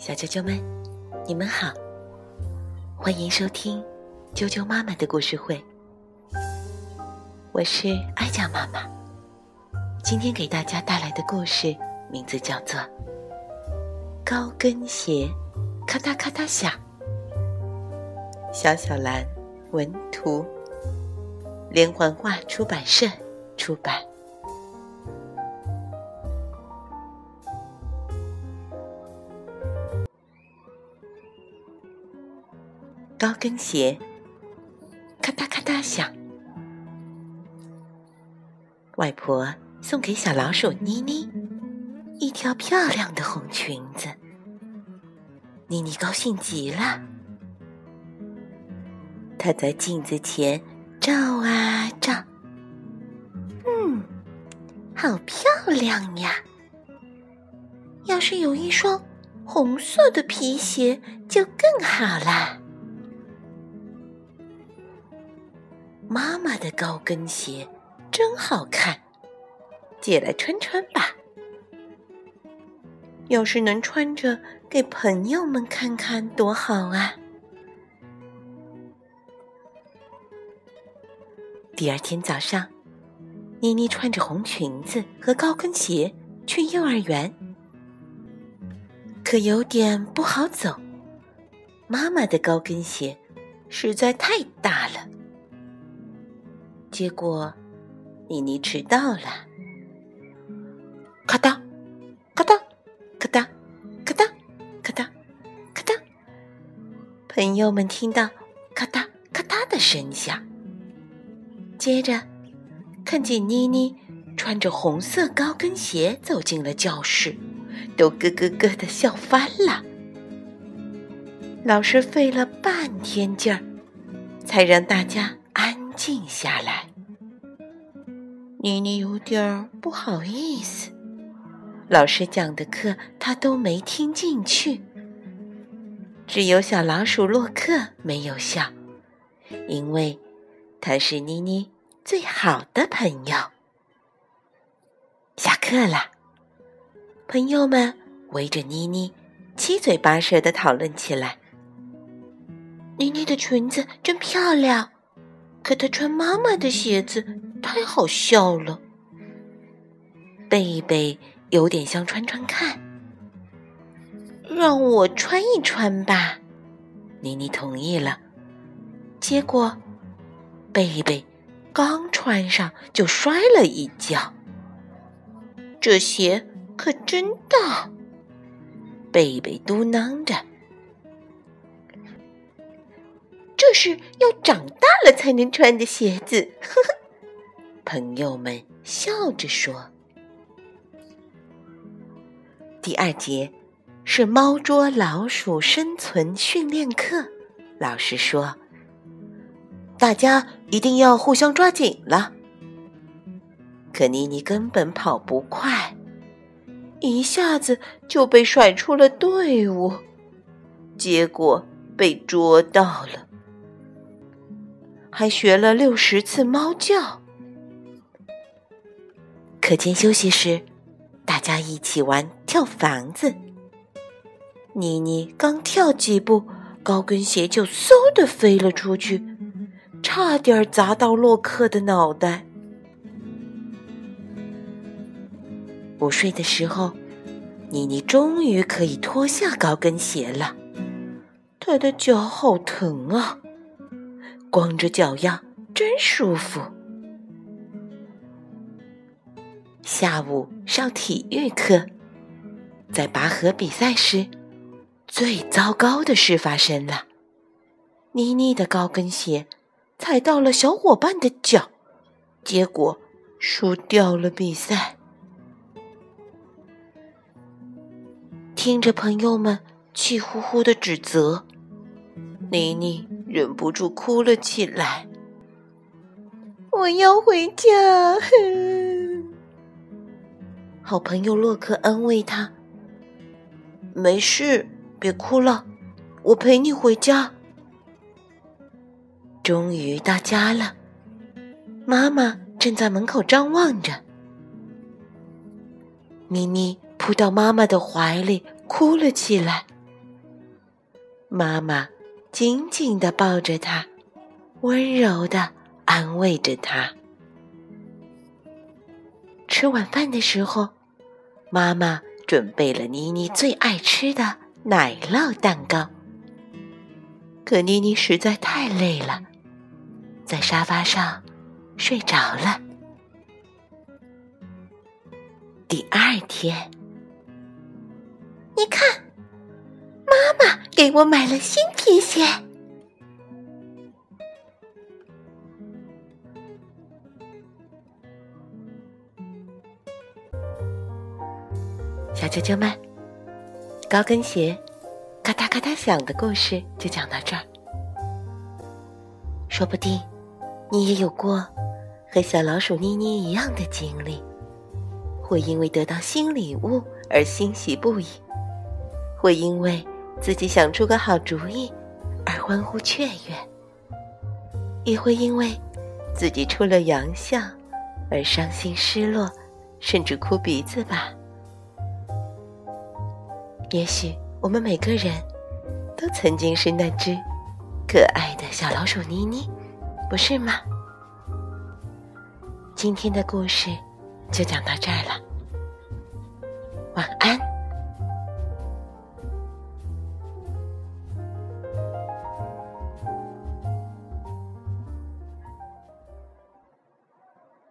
小啾啾们，你们好，欢迎收听啾啾妈妈的故事会。我是爱家妈妈，今天给大家带来的故事名字叫做《高跟鞋咔嗒咔嗒响》。小小兰文图，连环画出版社出版。跟鞋咔嗒咔嗒响。外婆送给小老鼠妮妮一条漂亮的红裙子，妮妮高兴极了。她在镜子前照啊照，嗯，好漂亮呀！要是有一双红色的皮鞋就更好了。妈妈的高跟鞋真好看，借来穿穿吧。要是能穿着给朋友们看看，多好啊！第二天早上，妮妮穿着红裙子和高跟鞋去幼儿园，可有点不好走。妈妈的高跟鞋实在太大了。结果，妮妮迟到了。咔嗒，咔嗒，咔嗒，咔嗒，咔嗒，咔嗒。朋友们听到咔嗒咔嗒的声响，接着看见妮妮穿着红色高跟鞋走进了教室，都咯咯咯的笑翻了。老师费了半天劲儿，才让大家。静下来，妮妮有点不好意思。老师讲的课她都没听进去，只有小老鼠洛克没有笑，因为他是妮妮最好的朋友。下课了，朋友们围着妮妮七嘴八舌的讨论起来。妮妮的裙子真漂亮。可他穿妈妈的鞋子太好笑了。贝贝有点想穿穿看，让我穿一穿吧。妮妮同意了。结果，贝贝刚穿上就摔了一跤。这鞋可真大。贝贝嘟囔着。这是要长大了才能穿的鞋子，呵呵。朋友们笑着说。第二节是猫捉老鼠生存训练课，老师说：“大家一定要互相抓紧了。”可妮妮根本跑不快，一下子就被甩出了队伍，结果被捉到了。还学了六十次猫叫。课间休息时，大家一起玩跳房子。妮妮刚跳几步，高跟鞋就嗖的飞了出去，差点砸到洛克的脑袋。午睡的时候，妮妮终于可以脱下高跟鞋了，她的脚好疼啊！光着脚丫真舒服。下午上体育课，在拔河比赛时，最糟糕的事发生了：妮妮的高跟鞋踩到了小伙伴的脚，结果输掉了比赛。听着朋友们气呼呼的指责，妮妮。忍不住哭了起来。我要回家。好朋友洛克安慰他：“没事，别哭了，我陪你回家。”终于到家了，妈妈正在门口张望着。咪咪扑到妈妈的怀里，哭了起来。妈妈紧紧的抱着他，温柔的安慰着他。吃晚饭的时候，妈妈准备了妮妮最爱吃的奶酪蛋糕。可妮妮实在太累了，在沙发上睡着了。第二天，你看。给我买了新皮鞋。小啾啾们，高跟鞋咔嗒咔嗒响的故事就讲到这儿。说不定你也有过和小老鼠妮妮一样的经历，会因为得到新礼物而欣喜不已，会因为。自己想出个好主意，而欢呼雀跃；也会因为自己出了洋相而伤心失落，甚至哭鼻子吧。也许我们每个人都曾经是那只可爱的小老鼠妮妮，不是吗？今天的故事就讲到这儿了，晚安。